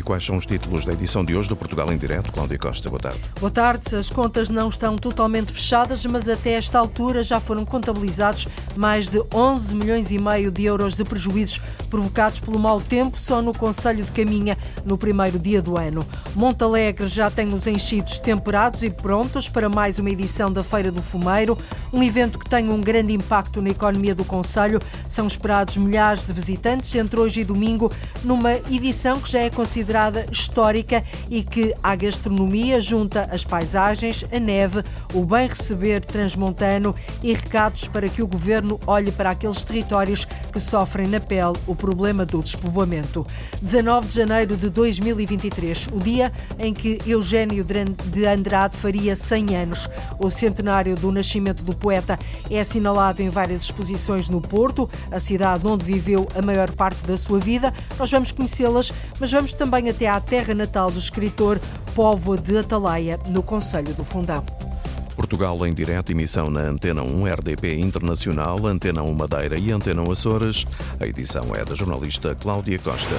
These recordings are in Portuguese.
E quais são os títulos da edição de hoje do Portugal em Direto? Cláudia Costa, boa tarde. Boa tarde. As contas não estão totalmente fechadas, mas até esta altura já foram contabilizados mais de 11 milhões e meio de euros de prejuízos provocados pelo mau tempo só no Conselho de Caminha no primeiro dia do ano. Montalegre já tem os enchidos temperados e prontos para mais uma edição da Feira do Fumeiro, um evento que tem um grande impacto na economia do Conselho. São esperados milhares de visitantes entre hoje e domingo, numa edição que já é considerada histórica e que a gastronomia junta as paisagens, a neve, o bem receber transmontano e recados para que o governo olhe para aqueles territórios que sofrem na pele o problema do despovoamento. 19 de janeiro de 2023, o dia em que Eugênio de Andrade faria 100 anos. O centenário do nascimento do poeta é assinalado em várias exposições no Porto, a cidade onde viveu a maior parte da sua vida. Nós vamos conhecê-las, mas vamos também até à terra natal do escritor Povo de Atalaia, no Conselho do Fundão. Portugal em direto, emissão na Antena 1 RDP Internacional, Antena 1 Madeira e Antena 1 Açores. A edição é da jornalista Cláudia Costa.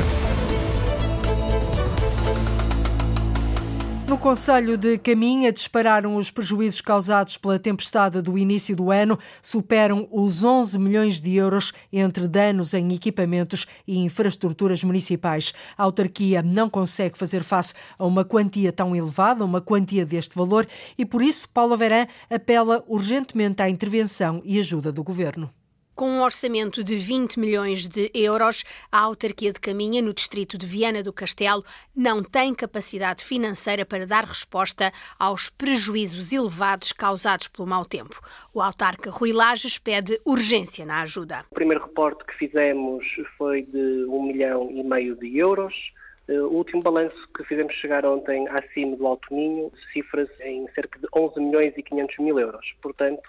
No Conselho de Caminha dispararam os prejuízos causados pela tempestade do início do ano, superam os 11 milhões de euros entre danos em equipamentos e infraestruturas municipais. A autarquia não consegue fazer face a uma quantia tão elevada, uma quantia deste valor, e por isso Paulo Verã apela urgentemente à intervenção e ajuda do governo. Com um orçamento de 20 milhões de euros, a autarquia de Caminha, no distrito de Viana do Castelo, não tem capacidade financeira para dar resposta aos prejuízos elevados causados pelo mau tempo. O autarca Rui Lages pede urgência na ajuda. O primeiro reporte que fizemos foi de 1 milhão e meio de euros. Eh, o último balanço que fizemos chegar ontem acima do Alto Minho cifra-se em cerca de 11 milhões e 500 mil euros. Portanto,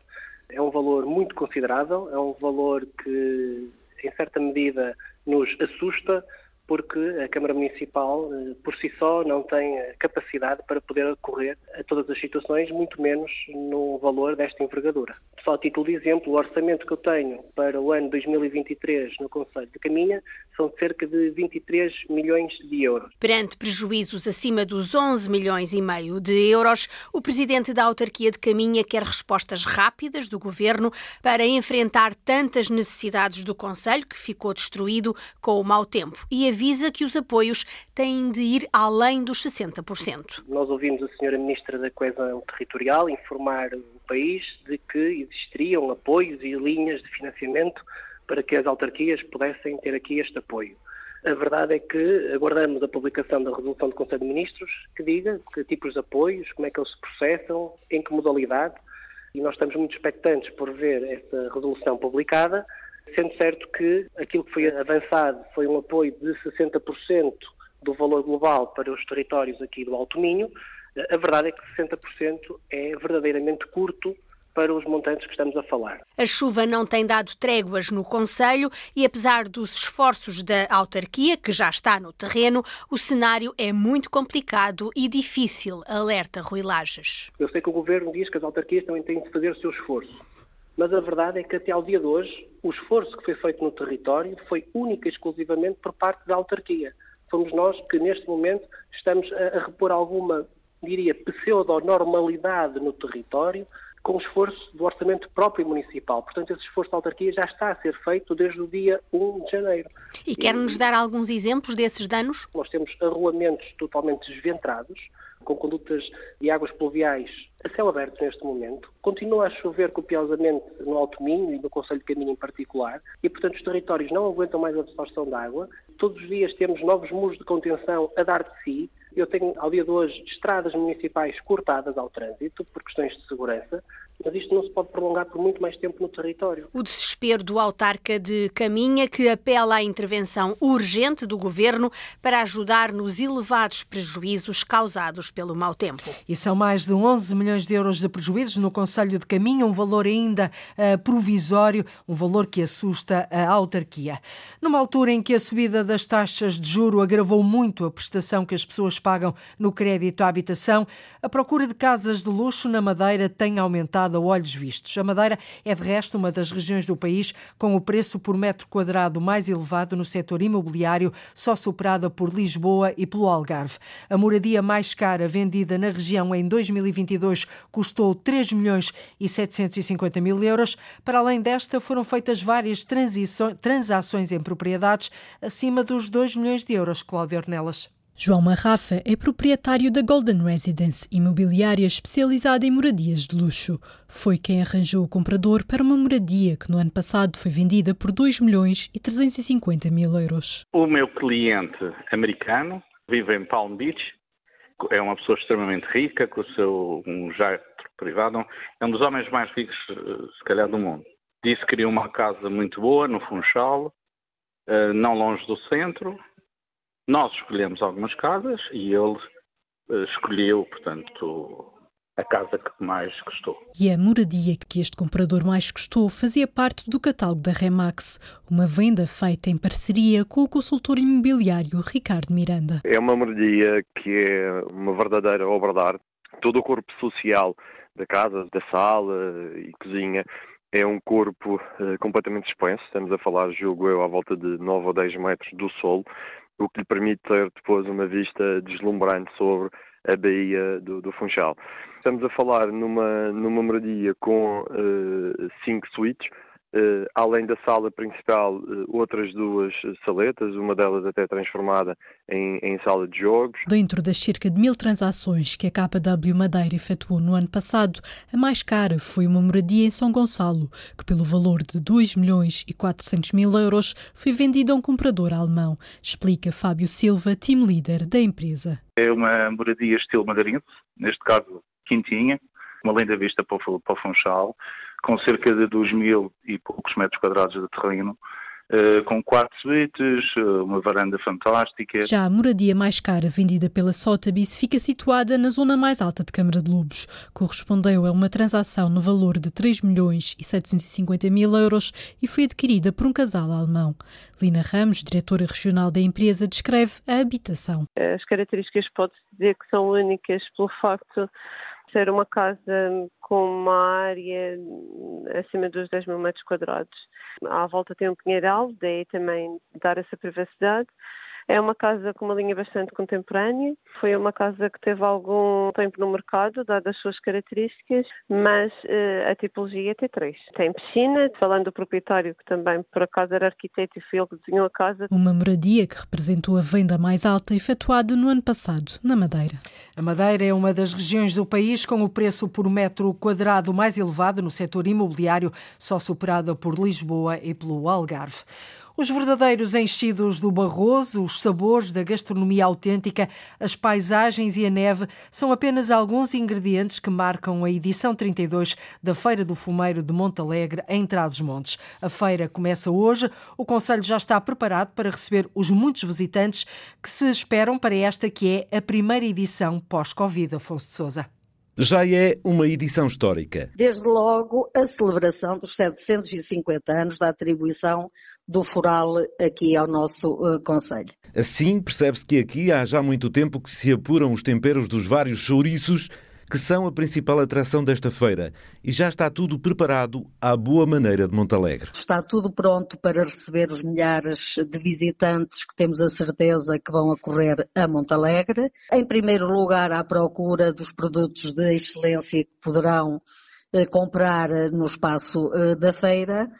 é um valor muito considerável, é um valor que, em certa medida, nos assusta, porque a Câmara Municipal, eh, por si só, não tem capacidade para poder acorrer a todas as situações, muito menos no valor desta envergadura. Só a título de exemplo, o orçamento que eu tenho para o ano 2023 no Conselho de Caminha são cerca de 23 milhões de euros. Perante prejuízos acima dos 11 milhões e meio de euros, o presidente da autarquia de Caminha quer respostas rápidas do governo para enfrentar tantas necessidades do Conselho, que ficou destruído com o mau tempo, e avisa que os apoios têm de ir além dos 60%. Nós ouvimos a senhora Ministra da Coesão Territorial informar o país de que existiriam apoios e linhas de financiamento para que as autarquias pudessem ter aqui este apoio. A verdade é que aguardamos a publicação da resolução do Conselho de Ministros que diga que tipos de apoios, como é que eles se processam, em que modalidade, e nós estamos muito expectantes por ver essa resolução publicada, sendo certo que aquilo que foi avançado foi um apoio de 60% do valor global para os territórios aqui do Alto Minho, a verdade é que 60% é verdadeiramente curto para os montantes que estamos a falar. A chuva não tem dado tréguas no Conselho e, apesar dos esforços da autarquia, que já está no terreno, o cenário é muito complicado e difícil, alerta Rui Lages. Eu sei que o Governo diz que as autarquias também têm de fazer o seu esforço, mas a verdade é que até ao dia de hoje, o esforço que foi feito no território foi única e exclusivamente por parte da autarquia. Fomos nós que, neste momento, estamos a, a repor alguma, diria, pseudo-normalidade no território, com esforço do orçamento próprio municipal. Portanto, esse esforço da autarquia já está a ser feito desde o dia 1 de janeiro. E quer-nos dar alguns exemplos desses danos? Nós temos arruamentos totalmente desventrados, com condutas de águas pluviais a céu aberto neste momento. Continua a chover copiosamente no Alto Minho e no Conselho de Caminho em particular, e portanto os territórios não aguentam mais a absorção de água. Todos os dias temos novos muros de contenção a dar de si, eu tenho, ao dia de hoje, estradas municipais cortadas ao trânsito por questões de segurança, mas isto não se pode prolongar por muito mais tempo no território. O desespero do autarca de Caminha, que apela à intervenção urgente do governo para ajudar nos elevados prejuízos causados pelo mau tempo. E são mais de 11 milhões de euros de prejuízos no Conselho de Caminha, um valor ainda uh, provisório, um valor que assusta a autarquia. Numa altura em que a subida das taxas de juro agravou muito a prestação que as pessoas pagam no crédito à habitação, a procura de casas de luxo na Madeira tem aumentado a olhos vistos. A Madeira é, de resto, uma das regiões do país com o preço por metro quadrado mais elevado no setor imobiliário, só superada por Lisboa e pelo Algarve. A moradia mais cara vendida na região em 2022 custou 3 milhões e 750 mil euros. Para além desta, foram feitas várias transações em propriedades acima dos 2 milhões de euros. Cláudio Ornelas. João Marrafa é proprietário da Golden Residence, imobiliária especializada em moradias de luxo. Foi quem arranjou o comprador para uma moradia que no ano passado foi vendida por 2 milhões e 350 mil euros. O meu cliente americano vive em Palm Beach, é uma pessoa extremamente rica, com o seu um jato privado, é um dos homens mais ricos, se calhar, do mundo. Disse que queria uma casa muito boa, no Funchal, eh, não longe do centro, nós escolhemos algumas casas e ele uh, escolheu, portanto, a casa que mais gostou. E a moradia que este comprador mais gostou fazia parte do catálogo da Remax, uma venda feita em parceria com o consultor imobiliário Ricardo Miranda. É uma moradia que é uma verdadeira obra de arte. Todo o corpo social da casa, da sala e cozinha é um corpo uh, completamente expenso. Estamos a falar, julgo eu, à volta de 9 ou 10 metros do solo o que lhe permite ter depois uma vista deslumbrante sobre a Baía do, do Funchal. Estamos a falar numa, numa moradia com uh, cinco suítes, Uh, além da sala principal, uh, outras duas saletas, uma delas até transformada em, em, sala de jogos. Dentro das cerca de mil transações que a KW Madeira efetuou no ano passado, a mais cara foi uma moradia em São Gonçalo, que pelo valor de 2 milhões e 400 mil euros foi vendida a um comprador alemão, explica Fábio Silva, team leader da empresa. É uma moradia estilo madeirense, neste caso quintinha, uma linda vista para o, para o Funchal, com cerca de 2 mil e poucos metros quadrados de terreno, Uh, com quatro suítes, uh, uma varanda fantástica. Já a moradia mais cara vendida pela Sotheby's fica situada na zona mais alta de Câmara de Lobos. Correspondeu a uma transação no valor de 3 milhões e 750 mil euros e foi adquirida por um casal alemão. Lina Ramos, diretora regional da empresa, descreve a habitação. As características pode-se dizer que são únicas pelo facto ser uma casa com uma área acima dos 10 mil metros quadrados. À volta tem um pinheiral, daí também dar essa privacidade. É uma casa com uma linha bastante contemporânea. Foi uma casa que teve algum tempo no mercado, dadas as suas características, mas uh, a tipologia é T3. Tem piscina, falando do proprietário, que também por acaso era arquiteto e foi ele que desenhou a casa. Uma moradia que representou a venda mais alta efetuada no ano passado, na Madeira. A Madeira é uma das regiões do país com o preço por metro quadrado mais elevado no setor imobiliário, só superada por Lisboa e pelo Algarve. Os verdadeiros enchidos do Barroso, os sabores da gastronomia autêntica, as paisagens e a neve são apenas alguns ingredientes que marcam a edição 32 da Feira do Fumeiro de Montalegre, em Trás-os-Montes. A feira começa hoje. O Conselho já está preparado para receber os muitos visitantes que se esperam para esta que é a primeira edição pós-Covid, Afonso de Sousa. Já é uma edição histórica. Desde logo, a celebração dos 750 anos da atribuição do foral aqui ao nosso uh, Conselho. Assim, percebe-se que aqui há já muito tempo que se apuram os temperos dos vários chouriços que são a principal atração desta feira. E já está tudo preparado à boa maneira de Montalegre. Está tudo pronto para receber os milhares de visitantes que temos a certeza que vão acorrer a Montalegre. Em primeiro lugar, à procura dos produtos de excelência que poderão eh, comprar eh, no espaço eh, da feira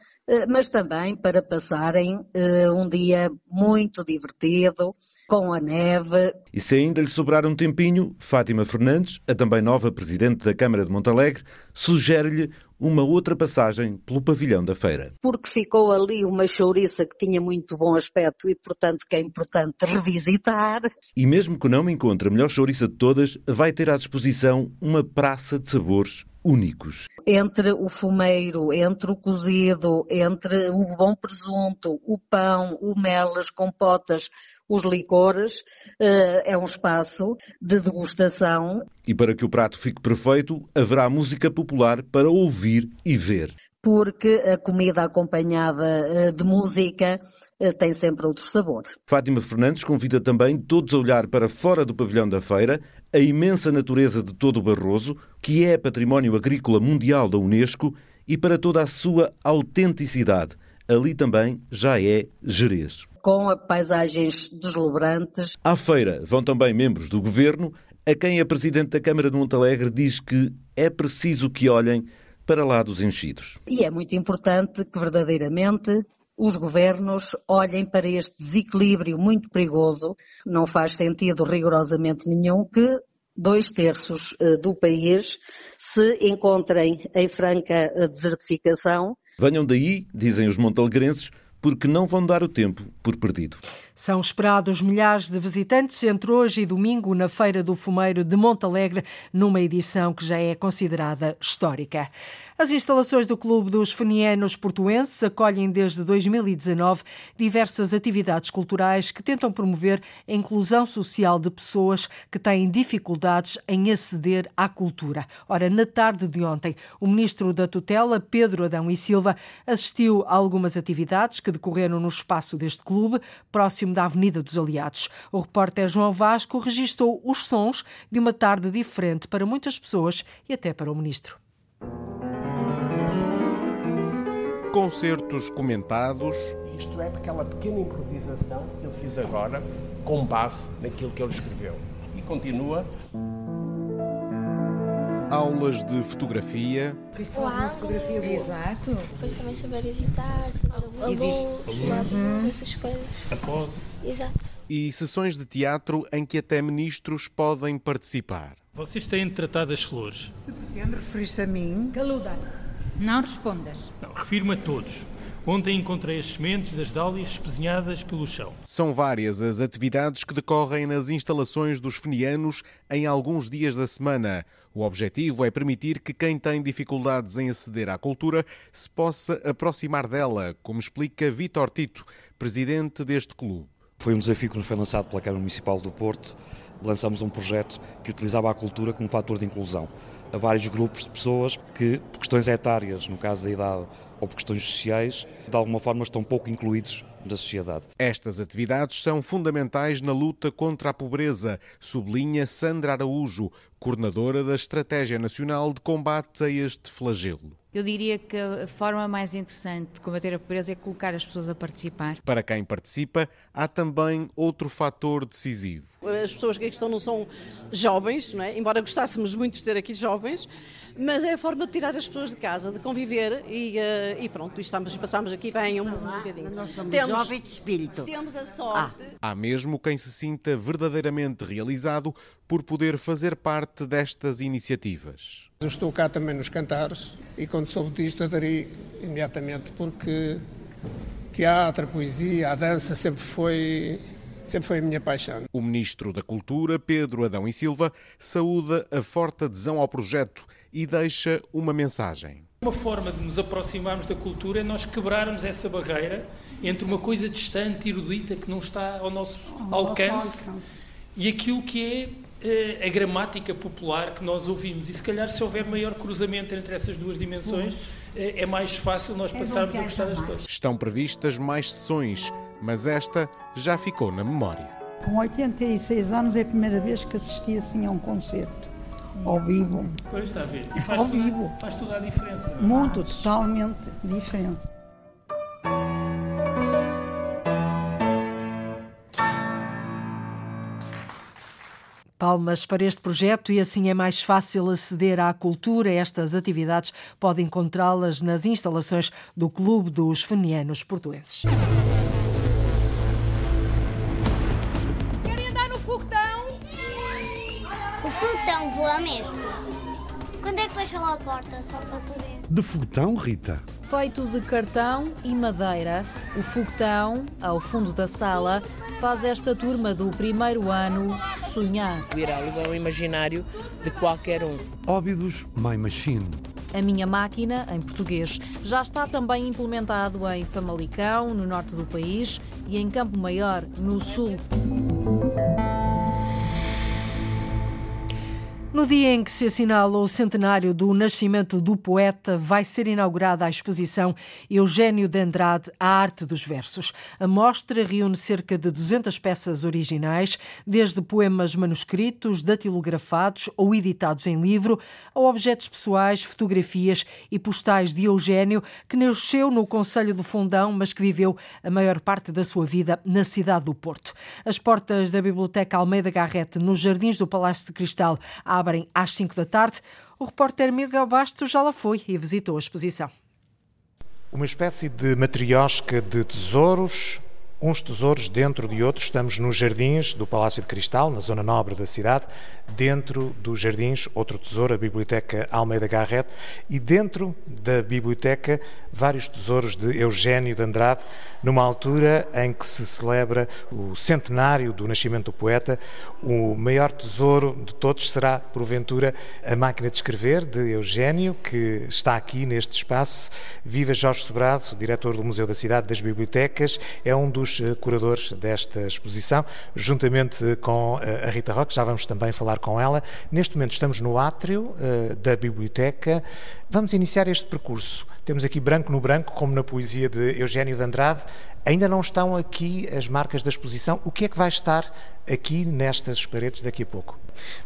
mas também para passarem uh, um dia muito divertido, com a neve. E se ainda lhe sobrar um tempinho, Fátima Fernandes, a também nova Presidente da Câmara de Montalegre, sugere-lhe uma outra passagem pelo pavilhão da feira. Porque ficou ali uma chouriça que tinha muito bom aspecto e, portanto, que é importante revisitar. E mesmo que não encontre a melhor chouriça de todas, vai ter à disposição uma praça de sabores únicos. Entre o fumeiro, entre o cozido, entre o bom presunto, o pão, o mel, as compotas, os licores, eh, é um espaço de degustação. E para que o prato fique perfeito, haverá música popular para ouvir e ver. Porque a comida acompanhada eh, de música eh, tem sempre outro sabor. Fátima Fernandes convida também todos a olhar para fora do pavilhão da feira a imensa natureza de todo o Barroso, que é património agrícola mundial da Unesco, e para toda a sua autenticidade. Ali também já é Jerez. Com paisagens deslumbrantes. À feira vão também membros do governo, a quem a Presidente da Câmara de Montalegre diz que é preciso que olhem para lá dos enchidos. E é muito importante que verdadeiramente os governos olhem para este desequilíbrio muito perigoso. Não faz sentido rigorosamente nenhum que dois terços eh, do país se encontrem em franca eh, desertificação. Venham daí, dizem os montalegrenses, porque não vão dar o tempo por perdido. São esperados milhares de visitantes entre hoje e domingo na Feira do Fumeiro de Montalegre, numa edição que já é considerada histórica. As instalações do Clube dos Fenianos Portuenses acolhem desde 2019 diversas atividades culturais que tentam promover a inclusão social de pessoas que têm dificuldades em aceder à cultura. Ora, na tarde de ontem, o ministro da Tutela, Pedro Adão e Silva, assistiu a algumas atividades que decorreram no espaço deste clube, próximo da Avenida dos Aliados. O repórter João Vasco registrou os sons de uma tarde diferente para muitas pessoas e até para o ministro. Concertos comentados. Isto é aquela pequena improvisação que eu fiz agora, com base naquilo que ele escreveu. E continua. Aulas de fotografia. Fotografia Exato. Depois também saber editar, saber a luz, essas coisas. A pose. Exato. E sessões de teatro em que até ministros podem participar. Vocês têm de tratar das flores. Se pretende referir-se a mim. Galuda, não respondas. Não, refiro-me a todos. Ontem encontrei as sementes das dálias espezinhadas pelo chão. São várias as atividades que decorrem nas instalações dos fenianos em alguns dias da semana. O objetivo é permitir que quem tem dificuldades em aceder à cultura se possa aproximar dela, como explica Vítor Tito, presidente deste clube. Foi um desafio que nos foi lançado pela Câmara Municipal do Porto. Lançamos um projeto que utilizava a cultura como fator de inclusão. A vários grupos de pessoas que, por questões etárias, no caso da idade, ou por questões sociais, de alguma forma estão pouco incluídos da sociedade. Estas atividades são fundamentais na luta contra a pobreza, sublinha Sandra Araújo, coordenadora da Estratégia Nacional de Combate a este flagelo. Eu diria que a forma mais interessante de combater a pobreza é colocar as pessoas a participar. Para quem participa, há também outro fator decisivo. As pessoas que aqui estão não são jovens, não é? embora gostássemos muito de ter aqui jovens, mas é a forma de tirar as pessoas de casa, de conviver e, uh, e pronto, estamos, passamos aqui bem um, um bocadinho. Nós somos temos, jovens de espírito. Temos a sorte. Ah. Há mesmo quem se sinta verdadeiramente realizado por poder fazer parte destas iniciativas. Eu estou cá também nos cantares e quando soube disto aderi imediatamente porque teatro, a poesia, a dança sempre foi sempre foi a minha paixão. O Ministro da Cultura, Pedro Adão e Silva, saúda a forte adesão ao projeto e deixa uma mensagem. Uma forma de nos aproximarmos da cultura é nós quebrarmos essa barreira entre uma coisa distante, erudita, que não está ao nosso alcance, e aquilo que é a gramática popular que nós ouvimos. E se calhar, se houver maior cruzamento entre essas duas dimensões, é mais fácil nós passarmos a gostar das coisas. Estão previstas mais sessões mas esta já ficou na memória. Com 86 anos é a primeira vez que assisti assim a um concerto. Ao vivo. Pois está a ver. E faz ao tudo, vivo. Faz toda a diferença. É? Muito, totalmente diferente. Palmas para este projeto e assim é mais fácil aceder à cultura. Estas atividades podem encontrá-las nas instalações do Clube dos Fenianos Portuenses. foguetão voa mesmo. Quando é que fecham a porta, só para saber? De foguetão, Rita? Feito de cartão e madeira, o foguetão, ao fundo da sala, faz esta turma do primeiro ano sonhar. Ir ao imaginário de qualquer um. Óbidos My Machine. A Minha Máquina, em português, já está também implementado em Famalicão, no norte do país, e em Campo Maior, no sul. No dia em que se assinala o centenário do nascimento do poeta, vai ser inaugurada a exposição Eugênio de Andrade, A Arte dos Versos. A mostra reúne cerca de 200 peças originais, desde poemas manuscritos, datilografados ou editados em livro, a objetos pessoais, fotografias e postais de Eugênio, que nasceu no Conselho do Fundão, mas que viveu a maior parte da sua vida na cidade do Porto. As portas da Biblioteca Almeida Garrete, nos Jardins do Palácio de Cristal, abrem às 5 da tarde. O repórter Miguel Bastos já lá foi e visitou a exposição. Uma espécie de matriosca de tesouros, uns tesouros dentro de outros. Estamos nos jardins do Palácio de Cristal, na zona nobre da cidade. Dentro dos jardins, outro tesouro, a Biblioteca Almeida Garrett. E dentro da biblioteca, vários tesouros de Eugênio de Andrade, numa altura em que se celebra o centenário do nascimento do poeta. O maior tesouro de todos será, porventura, a máquina de escrever de Eugênio, que está aqui neste espaço. Viva Jorge Sobrado, diretor do Museu da Cidade das Bibliotecas, é um dos eh, curadores desta exposição, juntamente com eh, a Rita Roque, já vamos também falar com ela. Neste momento estamos no átrio uh, da biblioteca. Vamos iniciar este percurso. Temos aqui branco no branco, como na poesia de Eugênio de Andrade. Ainda não estão aqui as marcas da exposição. O que é que vai estar aqui nestas paredes daqui a pouco?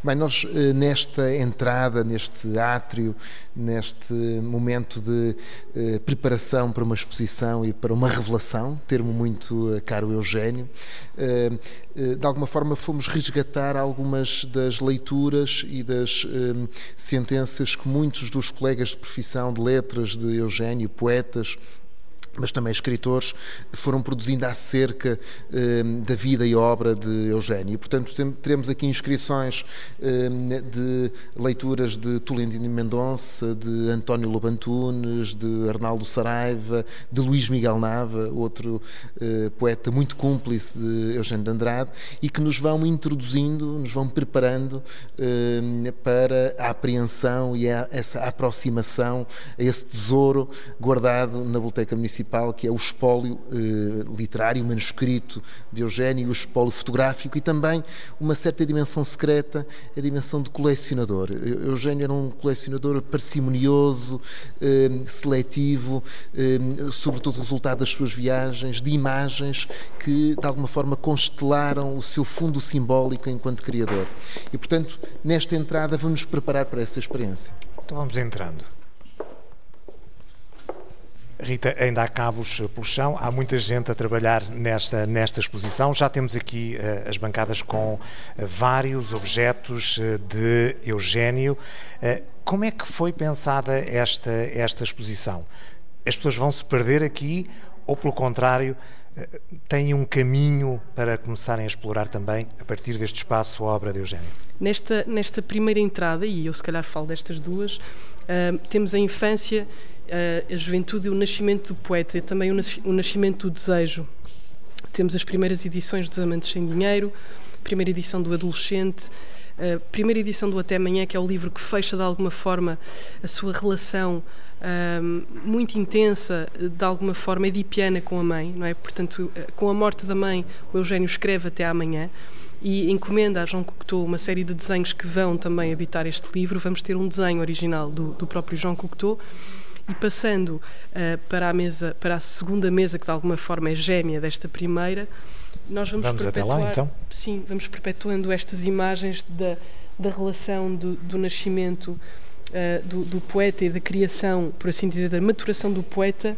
Bem, nós eh, nesta entrada, neste átrio, neste momento de eh, preparação para uma exposição e para uma revelação, termo muito eh, caro Eugênio, eh, eh, de alguma forma fomos resgatar algumas das leituras e das eh, sentenças que muitos dos colegas de profissão de letras de Eugênio, poetas, mas também escritores, foram produzindo acerca eh, da vida e obra de Eugênio. E, portanto, tem, teremos aqui inscrições eh, de leituras de Tolentino Mendonça, de António Lobantunes, de Arnaldo Saraiva, de Luís Miguel Nava, outro eh, poeta muito cúmplice de Eugênio de Andrade, e que nos vão introduzindo, nos vão preparando para a apreensão e a, essa aproximação a esse tesouro guardado na Biblioteca Municipal principal, que é o espólio eh, literário, manuscrito de Eugênio, o espólio fotográfico e também uma certa dimensão secreta, a dimensão de colecionador. Eugênio era um colecionador parcimonioso, eh, seletivo, eh, sobretudo resultado das suas viagens, de imagens que de alguma forma constelaram o seu fundo simbólico enquanto criador. E portanto, nesta entrada vamos preparar para essa experiência. Então vamos entrando. Rita, ainda há cabos pelo chão, há muita gente a trabalhar nesta, nesta exposição. Já temos aqui uh, as bancadas com uh, vários objetos uh, de Eugênio. como é que foi pensada esta, esta exposição? As pessoas vão se perder aqui ou, pelo contrário, têm um caminho para começarem a explorar também, a partir deste espaço, a obra de Eugênio? Nesta, nesta primeira entrada, e eu se calhar falo destas duas, temos a infância a juventude e o nascimento do poeta e também o nascimento do desejo. Temos as primeiras edições dos Amantes Sem Dinheiro, primeira edição do Adolescente, a primeira edição do Até Amanhã, que é o livro que fecha de alguma forma a sua relação um, muito intensa, de alguma forma edipiana com a mãe, não é? Portanto, com a morte da mãe, o Eugênio escreve Até Amanhã e encomenda a João Cocteau uma série de desenhos que vão também habitar este livro. Vamos ter um desenho original do, do próprio João Cocteau e passando uh, para a mesa, para a segunda mesa que de alguma forma é gêmea desta primeira, nós vamos, vamos até lá então. Sim, vamos perpetuando estas imagens da, da relação do, do nascimento uh, do, do, poeta e da criação, por assim dizer, da maturação do poeta.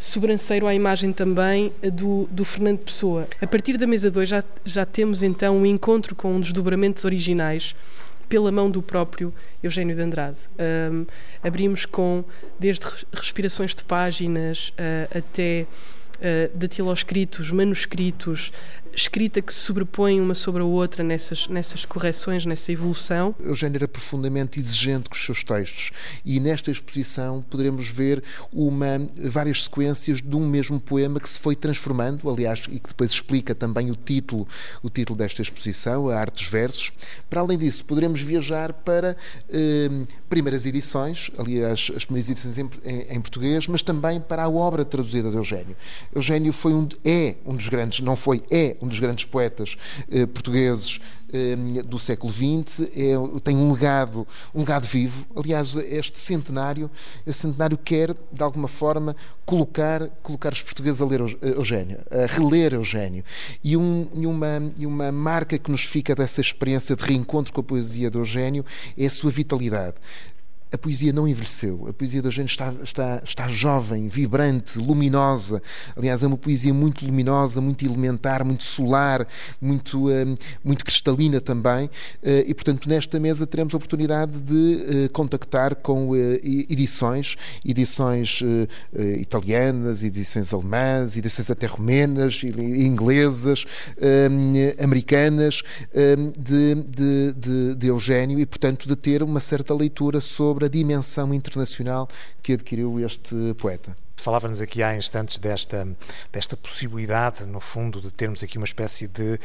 Sobranceiro à imagem também do, do Fernando Pessoa. A partir da mesa 2 já, já temos então um encontro com um desdobramento originais pela mão do próprio Eugênio de Andrade. Um, abrimos com desde respirações de páginas uh, até uh, datiloscritos, manuscritos, escrita que se sobrepõe uma sobre a outra nessas, nessas correções, nessa evolução. Eugênio era profundamente exigente com os seus textos e nesta exposição poderemos ver uma, várias sequências de um mesmo poema que se foi transformando, aliás, e que depois explica também o título, o título desta exposição, a Arte dos Versos. Para além disso, poderemos viajar para eh, primeiras edições, aliás, as primeiras edições em, em, em, português, mas também para a obra traduzida de Eugênio. Eugênio foi um, é um dos grandes, não foi, é um um dos grandes poetas eh, portugueses eh, do século XX, é, tem um legado, um legado vivo. Aliás, este centenário, este centenário quer, de alguma forma, colocar, colocar os portugueses a ler Eugênio, a reler Eugênio. E, um, e, uma, e uma marca que nos fica dessa experiência de reencontro com a poesia de Eugênio é a sua vitalidade a poesia não envelheceu. A poesia da gente está, está, está jovem, vibrante, luminosa. Aliás, é uma poesia muito luminosa, muito elementar, muito solar, muito, um, muito cristalina também. Uh, e, portanto, nesta mesa teremos a oportunidade de uh, contactar com uh, edições, edições italianas, edições alemãs, edições até romenas, inglesas, um, americanas, um, de, de, de, de Eugênio, e, portanto, de ter uma certa leitura sobre sobre a dimensão internacional que adquiriu este poeta. Falava-nos aqui há instantes desta, desta possibilidade, no fundo, de termos aqui uma espécie de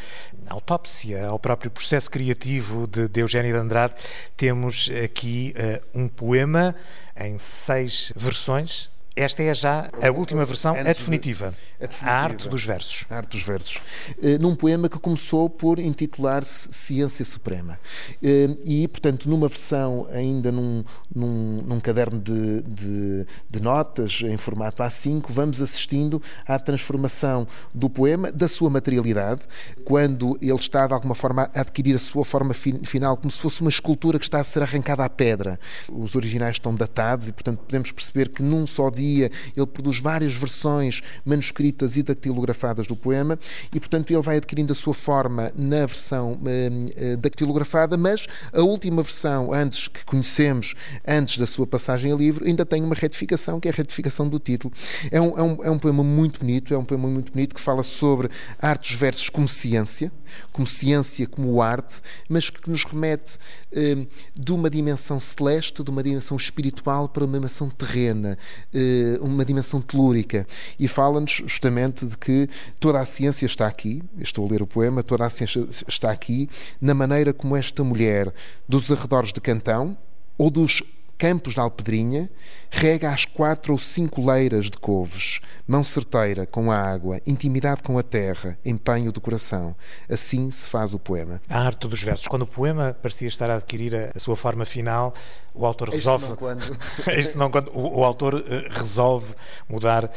autópsia ao próprio processo criativo de, de Eugênio de Andrade. Temos aqui uh, um poema em seis versões, esta é já a última versão, a definitiva. a definitiva. A arte dos versos. A arte dos versos. Uh, num poema que começou por intitular-se Ciência Suprema. Uh, e, portanto, numa versão ainda num, num, num caderno de, de, de, notas em formato A5, vamos assistindo à transformação do poema, da sua materialidade, quando ele está, de alguma forma, a adquirir a sua forma fi final, como se fosse uma escultura que está a ser arrancada à pedra. Os originais estão datados e, portanto, podemos perceber que num só dia ele produz várias versões manuscritas e dactilografadas do poema e, portanto, ele vai adquirindo a sua forma na versão uh, dactilografada, mas a última versão, antes que conhecemos, antes da sua passagem a livro, ainda tem uma retificação, que é a retificação do título. É um, é um, é um poema muito bonito, é um poema muito bonito que fala sobre arte dos versos como ciência, como ciência, como arte, mas que nos remete uh, de uma dimensão celeste, de uma dimensão espiritual para uma dimensão terrena. Uh, uma dimensão telúrica. E fala-nos justamente de que toda a ciência está aqui, estou a ler o poema, toda a ciência está aqui, na maneira como esta mulher dos arredores de Cantão ou dos campos da Alpedrinha rega as quatro ou cinco leiras de couves, mão certeira com a água, intimidade com a terra, empenho do coração. Assim se faz o poema. A arte dos versos. Quando o poema parecia estar a adquirir a, sua forma final, o autor resolve. Não quando. este não quando. O, o autor uh, resolve mudar uh,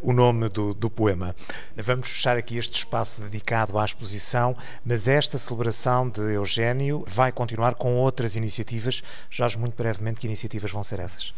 o nome do, do poema. Vamos fechar aqui este espaço dedicado à exposição, mas esta celebração de Eugênio vai continuar com outras iniciativas. Jorge, muito brevemente, que iniciativas vão ser essas?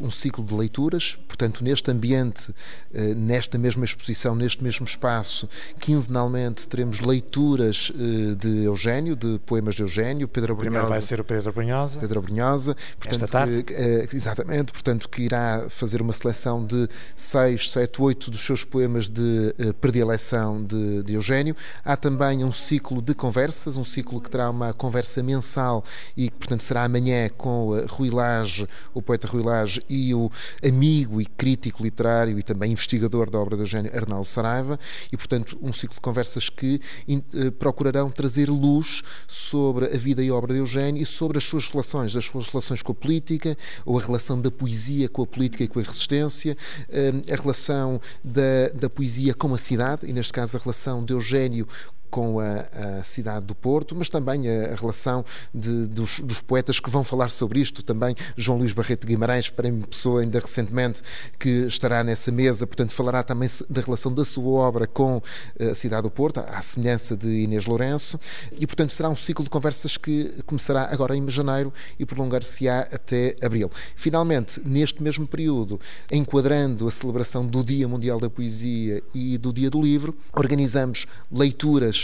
Um ciclo de leituras, portanto, neste ambiente, eh, nesta mesma exposição, neste mesmo espaço, quinzenalmente teremos leituras eh, de Eugênio, de poemas de Eugênio, Pedro Abrunhosa. Primeiro vai ser o Pedro Abrunhosa. Pedro Abrunhosa. Portanto, Esta tarde. Eh, exatamente, portanto, que irá fazer uma seleção de seis, sete, oito dos seus poemas de predileção de, de Eugênio. Há também um ciclo de conversas, um ciclo que terá uma conversa mensal e, portanto, será amanhã com Rui Lage, o poeta Rui Lage, e o amigo e crítico literário e também investigador da obra de Eugênio Arnaldo Saraiva. E, portanto, um ciclo de conversas que eh, procurarão trazer luz sobre a vida e obra de Eugênio e sobre as suas relações, as suas relações com a política, ou a relação da poesia com a política e com a resistência, eh, a relação da, da poesia com a cidade, e neste caso a relação de Eugênio com a, a, cidade do Porto, mas também a, a relação de, dos, dos, poetas que vão falar sobre isto. Também João Luís Barreto Guimarães, para mim, pessoa ainda recentemente que estará nessa mesa, portanto, falará também da relação da sua obra com eh, a cidade do Porto, à semelhança de Inês Lourenço, e, portanto, será um ciclo de conversas que começará agora em janeiro e prolongar-se-á até abril. Finalmente, neste mesmo período, enquadrando a celebração do Dia Mundial da Poesia e do Dia do Livro, organizamos leituras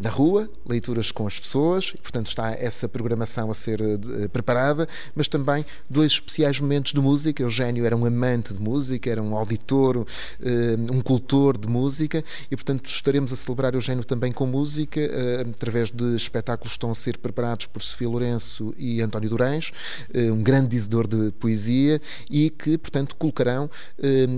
na rua, leituras com as pessoas, e, portanto está essa programação a ser uh, preparada, mas também dois especiais momentos de música. Eugênio era um amante de música, era um auditor, um cultor de música, e portanto estaremos a celebrar Eugênio também com música, através de espetáculos que estão a ser preparados por Sofia Lourenço e António Durães, um grande dizedor de poesia, e que, portanto, colocarão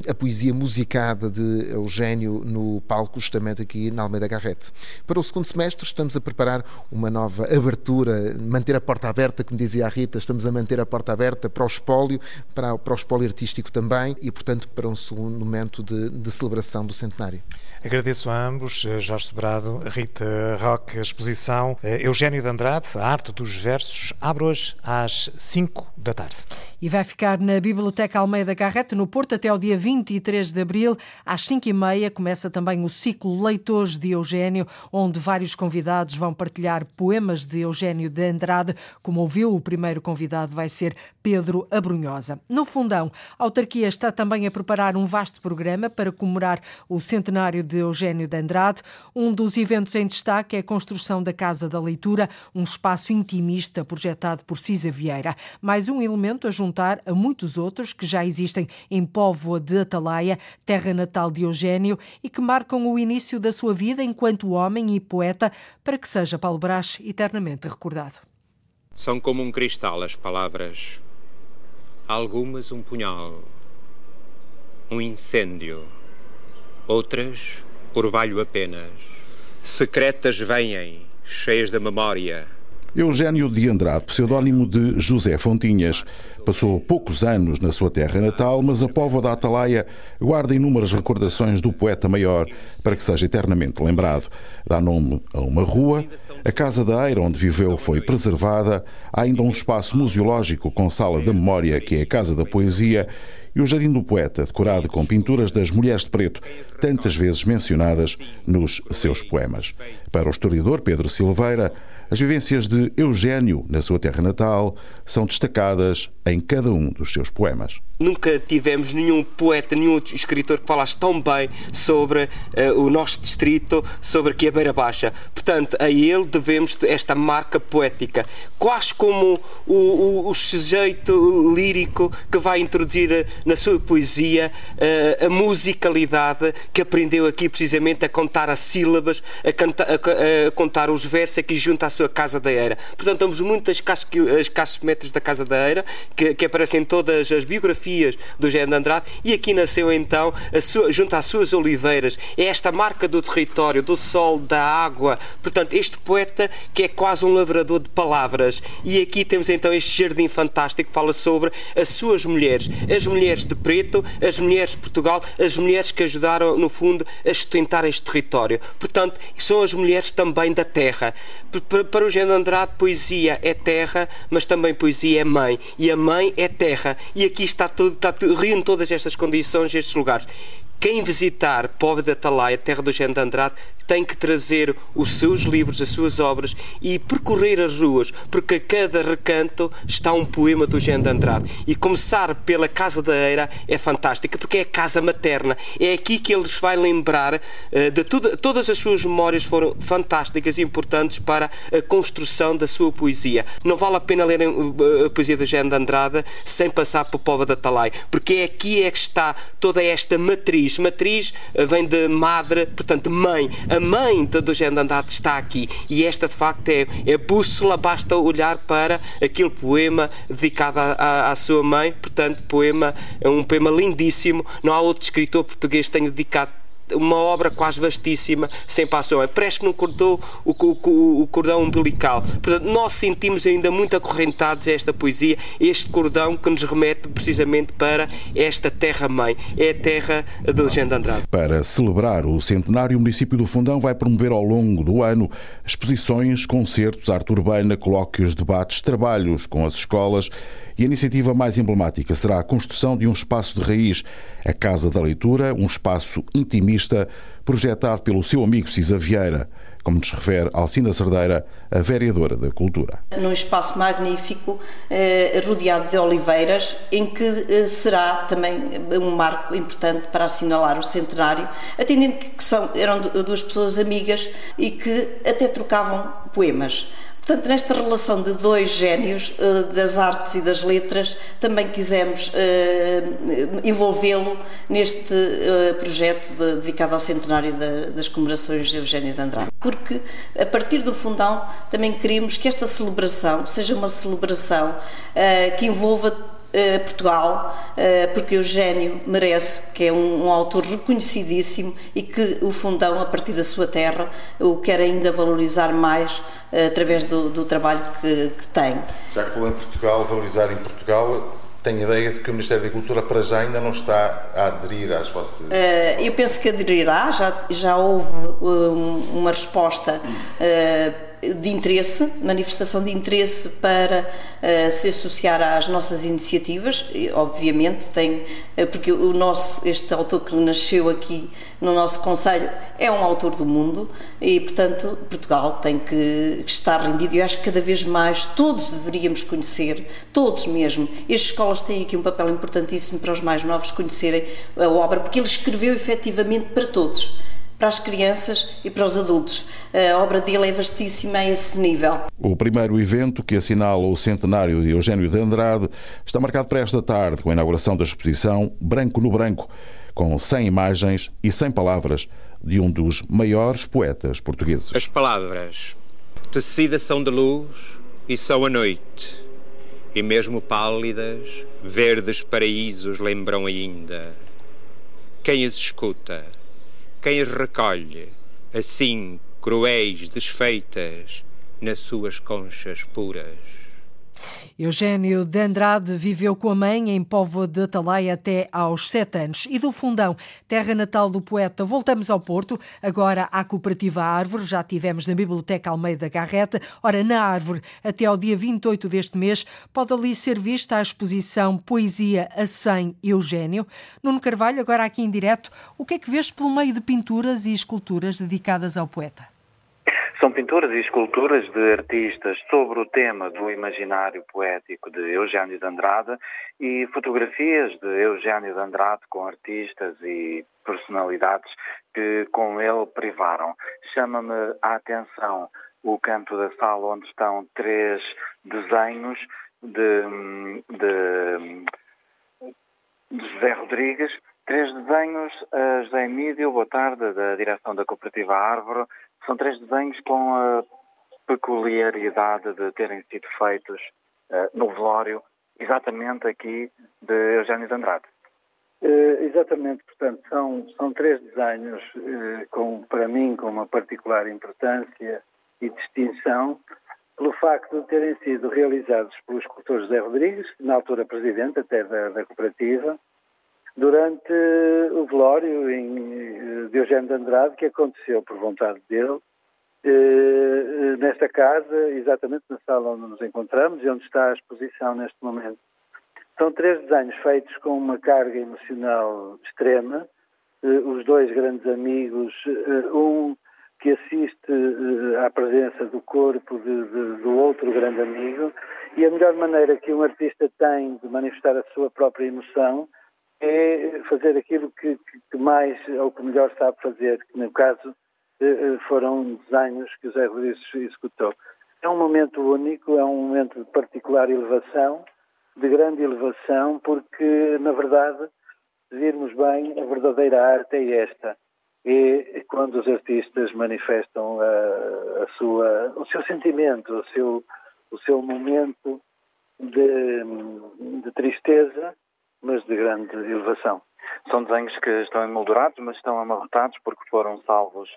a poesia musicada de Eugênio no palco, justamente aqui na Almeida Garrete. Para o segundo semestre estamos a preparar uma nova abertura, manter a porta aberta, como dizia a Rita, estamos a manter a porta aberta para o espólio, para, para o espólio artístico também e, portanto, para um segundo momento de, de celebração do centenário. Agradeço a ambos, eh, Jorge Sobrado, Rita Roque, a exposição eh, Eugênio de Andrade, a arte dos versos, abre hoje às 5 da tarde. E vai ficar na Biblioteca Almeida Garrete, no Porto, até o dia 23 de abril, às 5h30. Começa também o ciclo Leitores de Eugênio, onde vários convidados vão partilhar poemas de Eugênio de Andrade. Como ouviu, o primeiro convidado vai ser Pedro Abrunhosa. No Fundão, a autarquia está também a preparar um vasto programa para comemorar o centenário de Eugênio de Andrade. Um dos eventos em destaque é a construção da Casa da Leitura, um espaço intimista projetado por Cisa Vieira. Mais um elemento a juntar a muitos outros que já existem em Póvoa de Atalaia, terra natal de Eugênio, e que marcam o início da sua vida enquanto homem e poeta, para que seja Paulo Brás eternamente recordado. São como um cristal as palavras, algumas um punhal, um incêndio, outras orvalho apenas. Secretas vêm, cheias da memória. Eugênio de Andrade, pseudónimo de José Fontinhas, passou poucos anos na sua terra natal, mas a Póvoa da Atalaia guarda inúmeras recordações do poeta maior para que seja eternamente lembrado. Dá nome a uma rua, a Casa da Eira, onde viveu, foi preservada, há ainda um espaço museológico com sala da memória, que é a Casa da Poesia, e o Jardim do Poeta, decorado com pinturas das mulheres de preto, tantas vezes mencionadas nos seus poemas. Para o historiador Pedro Silveira, as vivências de Eugênio na sua terra natal são destacadas em cada um dos seus poemas. Nunca tivemos nenhum poeta, nenhum escritor que falasse tão bem sobre uh, o nosso distrito, sobre aqui a Beira Baixa. Portanto, a ele devemos esta marca poética, quase como o, o, o sujeito lírico que vai introduzir eh, na sua poesia uh, a musicalidade que aprendeu aqui precisamente a contar as sílabas, a, canta, a, a contar os versos aqui junto à sua casa da Eira. Portanto, estamos muito a escassos, a metros da casa da Eira, que, que aparecem em todas as biografias do Eugênio de Andrade, e aqui nasceu então, sua, junto às suas oliveiras, é esta marca do território, do sol, da água. Portanto, este poeta que é quase um lavrador de palavras. E aqui temos então este jardim fantástico que fala sobre as suas mulheres, as mulheres de preto, as mulheres de Portugal, as mulheres que ajudaram, no fundo, a sustentar este território. Portanto, são as mulheres também da terra. Para o Eugênio de Andrade, poesia é terra, mas também poesia é mãe. E a mãe é terra. E aqui está tudo, está tudo, reúne todas estas condições, estes lugares. Quem visitar Povo da Atalaia, terra do de Andrade, tem que trazer os seus livros, as suas obras e percorrer as ruas, porque a cada recanto está um poema do de Andrade. E começar pela Casa da Eira é fantástica, porque é a casa materna. É aqui que ele vai lembrar uh, de tudo, todas as suas memórias foram fantásticas e importantes para a construção da sua poesia. Não vale a pena ler a poesia do de Andrade sem passar por Povo da Atalaia, porque é aqui é que está toda esta matriz. Matriz uh, vem de madre, portanto, mãe. A mãe de Eugênio de Andrade está aqui. E esta de facto é, é bússola, basta olhar para aquele poema dedicado à, sua mãe, portanto, poema, é um poema lindíssimo, não há outro escritor português que tenha dedicado uma obra quase vastíssima, sem passou. Parece que não cortou o, o, o, cordão umbilical. Portanto, nós sentimos ainda muito acorrentados a esta poesia, este cordão que nos remete precisamente para esta terra-mãe, é a terra de Legenda Andrade. Para celebrar o centenário, o município do Fundão vai promover ao longo do ano exposições, concertos, arte urbana, colóquios, debates, trabalhos com as escolas e a iniciativa mais emblemática será a construção de um espaço de raiz, a Casa da Leitura, um espaço intimista projetado pelo seu amigo Cisa Vieira, como nos refere Alcina Cerdeira, a vereadora da Cultura. Num espaço magnífico, eh, rodeado de oliveiras, em que eh, será também um marco importante para assinalar o centenário, atendendo que são, eram duas pessoas amigas e que até trocavam poemas. Portanto, nesta relação de dois génios uh, das artes e das letras, também quisemos uh, envolvê-lo neste uh, projeto de, dedicado ao centenário das comemorações de Eugênio de Andrade. Porque, a partir do fundão, também queríamos que esta celebração seja uma celebração que envolva uh, Portugal, uh, porque Eugênio merece, que é um, um, autor reconhecidíssimo e que o Fundão, a partir da sua terra, o quer ainda valorizar mais uh, através do, do trabalho que, que, tem. Já que falou em Portugal, valorizar em Portugal, tenho ideia de que o Ministério da Cultura, para já, ainda não está a aderir às vossas. eu penso que aderirá, já, já houve uma resposta de interesse, manifestação de interesse para uh, se associar às nossas iniciativas, e, obviamente tem, uh, porque o nosso, este autor que nasceu aqui no nosso Conselho é um autor do mundo e, portanto, Portugal tem que, que estar rendido eu acho que cada vez mais todos deveríamos conhecer, todos mesmo. As escolas têm aqui um papel importantíssimo para os mais novos conhecerem a obra, porque ele escreveu efetivamente para todos para as crianças e para os adultos. A obra dele é vastíssima a esse nível. O primeiro evento que assinala o centenário de Eugênio de Andrade está marcado para esta tarde com a inauguração da exposição Branco no Branco, com 100 imagens e 100 palavras de um dos maiores poetas portugueses. As palavras tecidas são de luz e são a noite, e mesmo pálidas, verdes paraísos lembram ainda. Quem as escuta quem recolhe, assim, cruéis, desfeitas, nas suas conchas puras. Eugênio de Andrade viveu com a mãe em Póvoa de Atalaia até aos sete anos. E do Fundão, terra natal do poeta, voltamos ao Porto, agora à Cooperativa Árvore, já tivemos na Biblioteca Almeida Garreta. Ora, na Árvore, até ao dia 28 deste mês, pode ali ser vista a exposição Poesia a 100 Eugênio. Nuno Carvalho, agora aqui em direto, o que é que vês pelo meio de pinturas e esculturas dedicadas ao poeta? São pinturas e esculturas de artistas sobre o tema do imaginário poético de Eugênio de Andrade e fotografias de Eugênio de Andrade com artistas e personalidades que com ele privaram. Chama-me a atenção o canto da sala onde estão três desenhos de, de, de José Rodrigues, três desenhos a José Emílio, boa tarde, da direção da Cooperativa Árvore, são três desenhos com a peculiaridade de terem sido feitos uh, no velório, exatamente aqui de Eugênio de Andrade. Uh, exatamente, portanto, são, são três desenhos, uh, com, para mim, com uma particular importância e distinção, pelo facto de terem sido realizados pelo escultor José Rodrigues, na altura presidente até da, da cooperativa, durante o velório em, de Eugênio de Andrade, que aconteceu por vontade dele, eh, nesta casa, exatamente na sala onde nos encontramos e onde está a exposição neste momento. São três desenhos feitos com uma carga emocional extrema, eh, os dois grandes amigos, eh, um que assiste à presença do corpo de, de, do outro grande amigo, e a melhor maneira que um artista tem de manifestar a sua própria emoção é fazer aquilo que, que mais ou que melhor sabe fazer, que no caso eh, eh, foram desenhos que o Zé Rodrigues executou. É um momento único, é um momento de particular elevação, de grande elevação, porque, na verdade, se virmos bem, a verdadeira arte é esta. É quando os artistas manifestam a, a sua, o seu sentimento, o seu, o seu momento de, de tristeza mas de grande elevação. São desenhos que estão emoldurados, mas estão amarrotados porque foram salvos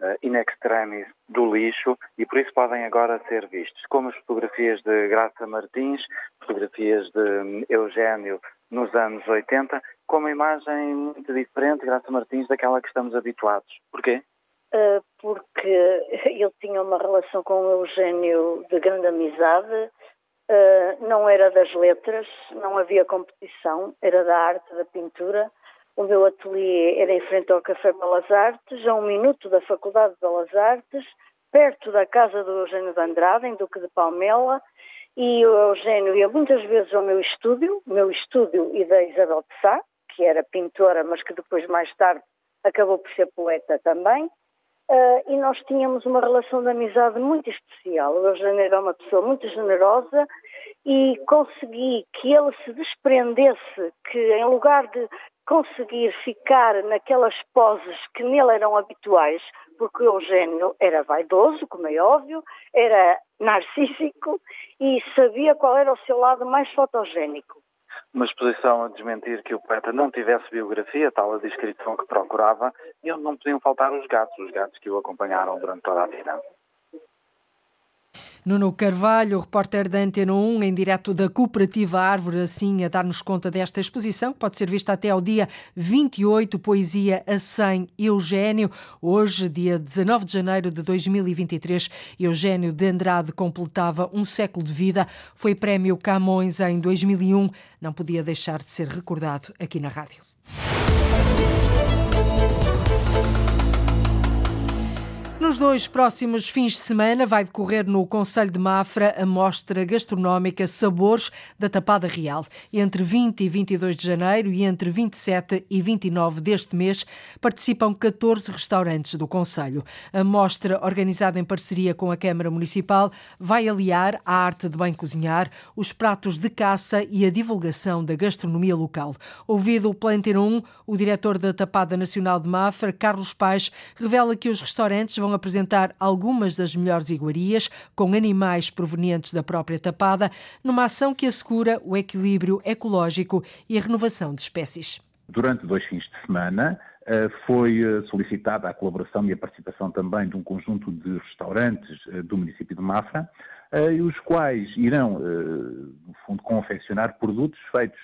uh, in extremis do lixo e por isso podem agora ser vistos, como as fotografias de Graça Martins, fotografias de hum, Eugênio nos anos 80, com uma imagem muito diferente, Graça Martins, daquela que estamos habituados. Porquê? Uh, porque ele tinha uma relação com o Eugênio de grande amizade Uh, não era das letras, não havia competição, era da arte, da pintura. O meu ateliê era em frente ao Café Belas Artes, a um minuto da Faculdade de Belas Artes, perto da casa do Eugênio de Andrade, em Duque de Palmela, e o Eugênio ia muitas vezes ao meu estúdio, meu estúdio e da Isabel de Sá, que era pintora, mas que depois, mais tarde, acabou por ser poeta também. Uh, e nós tínhamos uma relação de amizade muito especial. O Eugênio era uma pessoa muito generosa e consegui que ele se desprendesse, que em lugar de conseguir ficar naquelas poses que nele eram habituais, porque o Eugênio era vaidoso, como é óbvio, era narcísico e sabia qual era o seu lado mais fotogénico. Uma exposição a desmentir que o poeta não tivesse biografia, tal a descrição que procurava, e onde não podiam faltar os gatos, os gatos que o acompanharam durante toda a vida. Nuno Carvalho, repórter da Antena 1, em direto da Cooperativa Árvore, assim a dar-nos conta desta exposição, que pode ser vista até ao dia 28, Poesia a 100 Eugênio. Hoje, dia 19 de janeiro de 2023, Eugênio de Andrade completava um século de vida. Foi prémio Camões em 2001. Não podia deixar de ser recordado aqui na rádio. Nos dois próximos fins de semana vai decorrer no Conselho de Mafra a mostra gastronómica Sabores da Tapada Real. Entre 20 e 22 de janeiro e entre 27 e 29 deste mês participam 14 restaurantes do Conselho. A mostra, organizada em parceria com a Câmara Municipal, vai aliar a arte de bem cozinhar, os pratos de caça e a divulgação da gastronomia local. Ouvido pela Antena 1, o diretor da Tapada Nacional de Mafra, Carlos Pais, revela que os restaurantes vão apresentar algumas das melhores iguarias com animais provenientes da própria tapada, numa ação que assegura o equilíbrio ecológico e a renovação de espécies. Durante dois fins de semana, eh, foi eh, solicitada a colaboração e a participação também de um conjunto de restaurantes eh, do município de Mafra, os quais irão, no fundo, confeccionar produtos feitos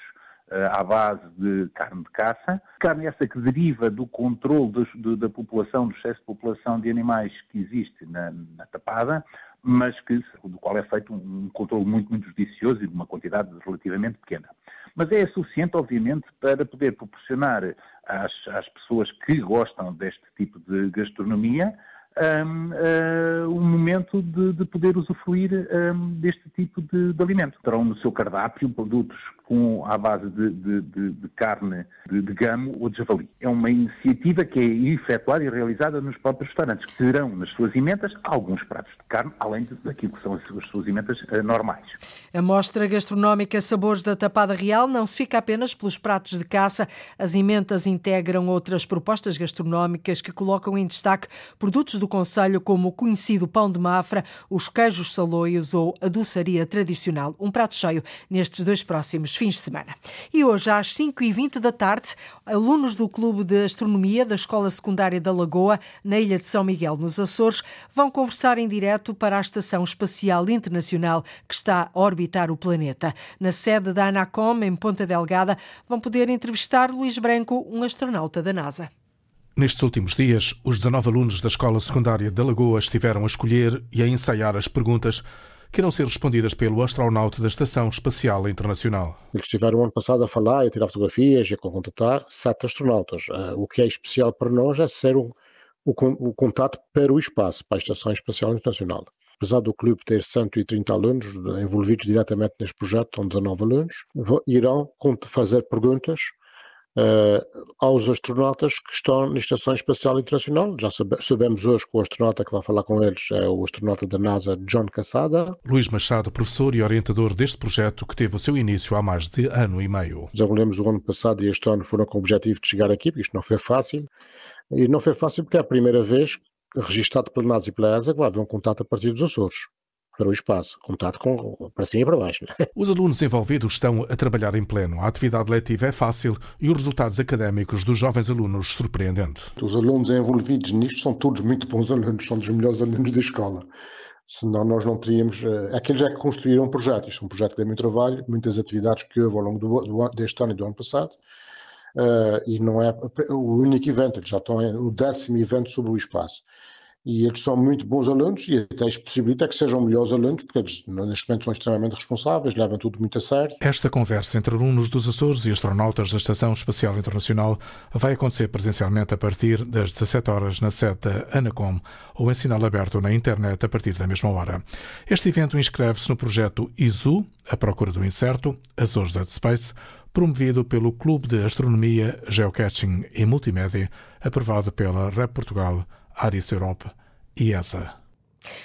à base de carne de caça. Carne essa que deriva do controle da população, do excesso de população de animais que existe na, na tapada, mas que, do qual é feito um controle muito, muito judicioso e de uma quantidade relativamente pequena. Mas é suficiente, obviamente, para poder proporcionar às, às pessoas que gostam deste tipo de gastronomia um, uh, um momento de, de, poder usufruir um, deste tipo de, de, alimento. Terão no seu cardápio produtos com à base de, de carne de, gamo ou de javali. É uma iniciativa que é efetuada e realizada nos próprios restaurantes, que terão nas suas emendas alguns pratos de carne, além daquilo que são as suas emendas uh, normais. A mostra gastronómica Sabores da Tapada Real não se fica apenas pelos pratos de caça. As emendas integram outras propostas gastronómicas que colocam em destaque produtos do Conselho como o conhecido pão de mafra, os queijos saloios ou a doçaria tradicional. Um prato cheio nestes dois próximos fins de semana. E hoje, às 5h20 da tarde, alunos do Clube de Astronomia da Escola Secundária da Lagoa, na Ilha de São Miguel, nos Açores, vão conversar em direto para a Estação Espacial Internacional que está a orbitar o planeta. Na sede da Anacom, em Ponta Delgada, vão poder entrevistar Luís Branco, um astronauta da NASA. Nestes últimos dias, os 19 alunos da Escola Secundária da Lagoa estiveram a escolher e a ensaiar as perguntas que irão ser respondidas pelo astronauta da Estação Espacial Internacional. Eles estiveram ano passado a falar e a tirar fotografias e a contatar sete astronautas. Eh, o que é especial para nós é ser o, o, o contato para o espaço, para a Estação Espacial Internacional. Apesar do clube ter 130 alunos envolvidos diretamente neste projeto, são 19 alunos, irão fazer perguntas uh, aos astronautas que estão na Estação Espacial Internacional. Já sabe, sabemos hoje que o astronauta que vai falar com eles é o astronauta da NASA, John Cassada. Luís Machado, professor e orientador deste projeto que teve o seu início há mais de ano e meio. Desenvolvemos o ano passado e este ano foram com o objetivo de chegar aqui, porque isto não foi fácil. E não foi fácil porque é a primeira vez registado pela NASA e pela ESA que vai haver um contato a partir dos Açores para o espaço, contato com, para cima e para baixo. Né? Os alunos envolvidos estão a trabalhar em pleno. A atividade letiva é fácil e os resultados académicos dos jovens alunos surpreendente. Os alunos envolvidos nisto são todos muito bons alunos, são dos melhores alunos da escola. Senão nós não teríamos. Uh, aqueles é que construíram um projeto. Isto é um projeto que deu muito trabalho, muitas atividades que houve ao longo do, do, deste ano e do ano passado. Uh, e não é o único evento, eles já estão no décimo evento sobre o espaço e eles são muito bons alunos e até isto possibilita que sejam melhores alunos, porque eles neste momento são extremamente responsáveis, levam tudo muito a sério. Esta conversa entre alunos dos Açores e astronautas da Estação Espacial Internacional vai acontecer presencialmente a partir das 17 horas na sede da Anacom ou em sinal aberto na internet a partir da mesma hora. Este evento inscreve-se no projeto ISU, a procura do incerto, Açores at Space, promovido pelo Clube de Astronomia, Geocaching e Multimédia, aprovado pela Rep Portugal, Aris Europe e ESA.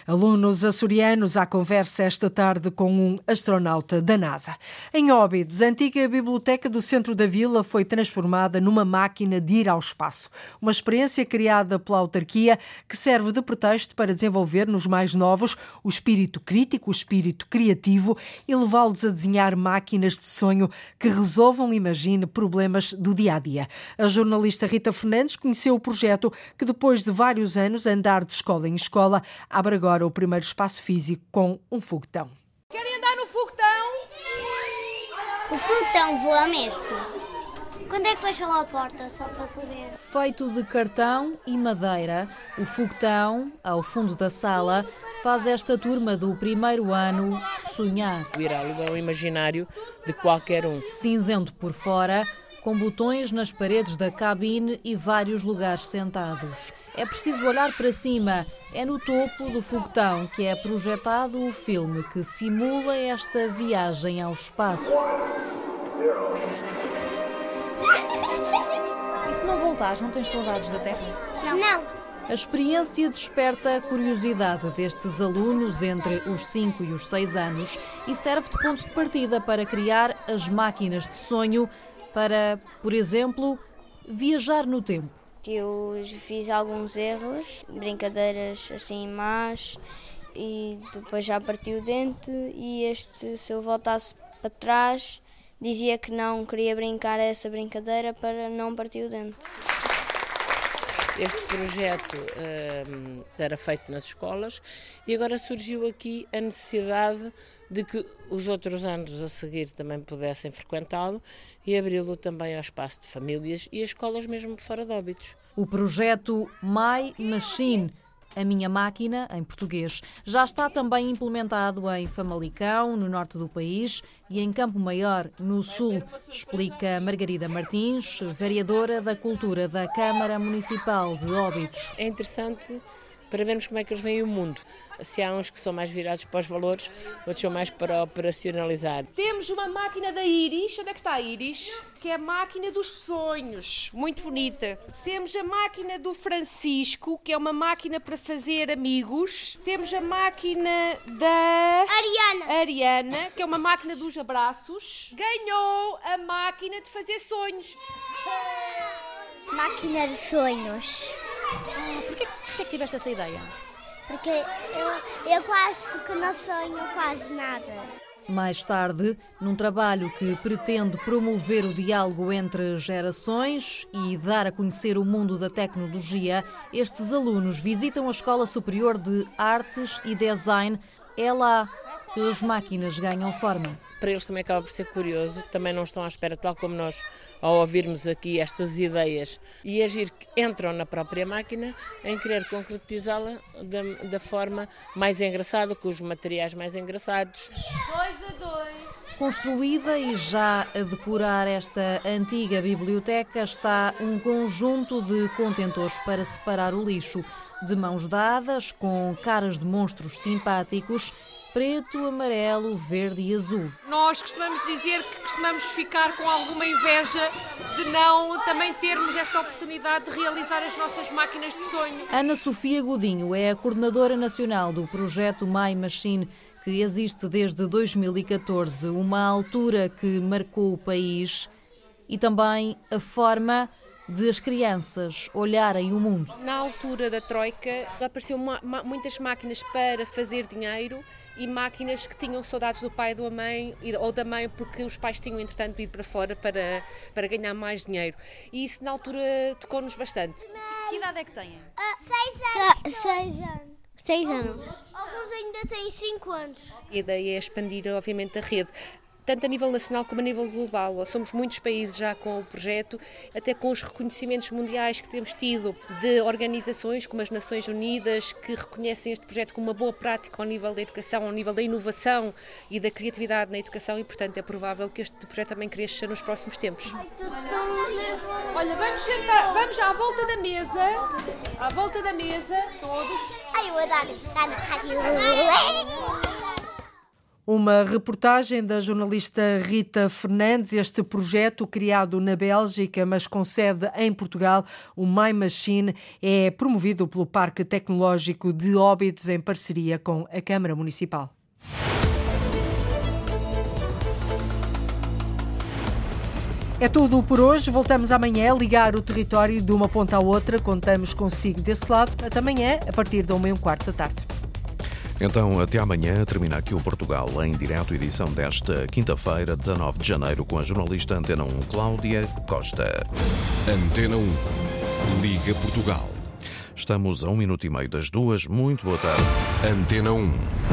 Alunos açorianos à conversa esta tarde com um astronauta da NASA. Em Óbidos, a antiga biblioteca do centro da vila foi transformada numa máquina de ir ao espaço. Uma experiência criada pela autarquia que serve de pretexto para desenvolver nos mais novos o espírito crítico, o espírito criativo e levá-los a desenhar máquinas de sonho que resolvam, imagine, problemas do dia a dia. A jornalista Rita Fernandes conheceu o projeto que, depois de vários anos andar de escola em escola, abre agora o primeiro espaço físico com um foguetão. Querem andar no foguetão? O foguetão voa mesmo. Quando é que fecham a porta, só para saber? Feito de cartão e madeira, o foguetão, ao fundo da sala, faz esta turma do primeiro ano sonhar. O diálogo é o imaginário de qualquer um. Cinzento por fora, com botões nas paredes da cabine e vários lugares sentados. É preciso olhar para cima. É no topo do foguetão que é projetado o filme que simula esta viagem ao espaço. E se não voltares, não tens saudades da Terra? Não. Não. A experiência desperta a curiosidade destes alunos entre os 5 e os 6 anos e serve de ponto de partida para criar as máquinas de sonho para, por exemplo, viajar no tempo. Eu fiz alguns erros, brincadeiras assim más e depois já parti o dente e este, se eu voltasse para trás, dizia que não queria brincar essa brincadeira para não partir o dente. Este projeto um, era feito nas escolas e agora surgiu aqui a necessidade de que os outros anos a seguir também pudessem frequentá-lo e abri-lo também ao espaço de famílias e as escolas mesmo fora de óbitos. O projeto My Machine a Minha Máquina, em português, já está também implementado em Famalicão, no norte do país, e em Campo Maior, no sul, explica Margarida Martins, vereadora da Cultura da Câmara Municipal de Óbidos. É interessante para vermos como é que eles veem o mundo. Se há uns que são mais virados para os valores, outros são mais para operacionalizar. Temos uma máquina da Iris. Onde é que está a Iris? Que é a máquina dos sonhos. Muito bonita. Temos a máquina do Francisco, que é uma máquina para fazer amigos. Temos a máquina da. Ariana. Ariana, que é uma máquina dos abraços. Ganhou a máquina de fazer sonhos. Máquina de sonhos. Porquê, porquê que tiveste essa ideia? Porque eu, eu quase que não sonho quase nada. Mais tarde, num trabalho que pretende promover o diálogo entre gerações e dar a conhecer o mundo da tecnologia, estes alunos visitam a Escola Superior de Artes e Design. É lá que as máquinas ganham forma. Para eles também acaba por ser curioso, também não estão à espera, tal como nós, ao ouvirmos aqui estas ideias e agir que entram na própria máquina, em querer concretizá-la da, da forma mais engraçada, com os materiais mais engraçados. Dois a dois. Construída e já a decorar esta antiga biblioteca está um conjunto de contentores para separar o lixo, de mãos dadas, com caras de monstros simpáticos preto, amarelo, verde e azul. Nós costumamos dizer que costumamos ficar com alguma inveja de não também termos esta oportunidade de realizar as nossas máquinas de sonho. Ana Sofia Godinho é a coordenadora nacional do projeto My Machine que existe desde 2014, uma altura que marcou o país e também a forma de as crianças olharem o mundo. Na altura da Troika, apareceu muitas máquinas para fazer dinheiro e máquinas que tinham saudades do pai ou da mãe, ou da mãe porque os pais tinham entretanto ido para fora para, para ganhar mais dinheiro. E isso na altura tocou-nos bastante. Que idade é que têm? Uh, seis anos. Seis anos. Seis anos. Alguns ainda têm cinco anos. A ideia é expandir, obviamente, a rede tanto a nível nacional como a nível global. Somos muitos países já com o projeto, até com os reconhecimentos mundiais que temos tido de organizações como as Nações Unidas, que reconhecem este projeto como uma boa prática ao nível da educação, ao nível da inovação e da criatividade na educação e, portanto, é provável que este projeto também cresça nos próximos tempos. Olha, vamos sentar, vamos à volta da mesa, à volta da mesa, todos. Ai, eu adoro estar na rádio. Uma reportagem da jornalista Rita Fernandes. Este projeto, criado na Bélgica, mas com sede em Portugal, o My Machine, é promovido pelo Parque Tecnológico de Óbidos em parceria com a Câmara Municipal. É tudo por hoje. Voltamos amanhã a ligar o território de uma ponta à outra. Contamos consigo desse lado. Até amanhã, a partir da 1 e um quarto da tarde. Então, até amanhã, termina aqui o Portugal em direto, edição desta quinta-feira, 19 de janeiro, com a jornalista Antena 1, Cláudia Costa. Antena 1, Liga Portugal. Estamos a um minuto e meio das duas. Muito boa tarde. Antena 1. Ligue à música. Ligue à Antena 1.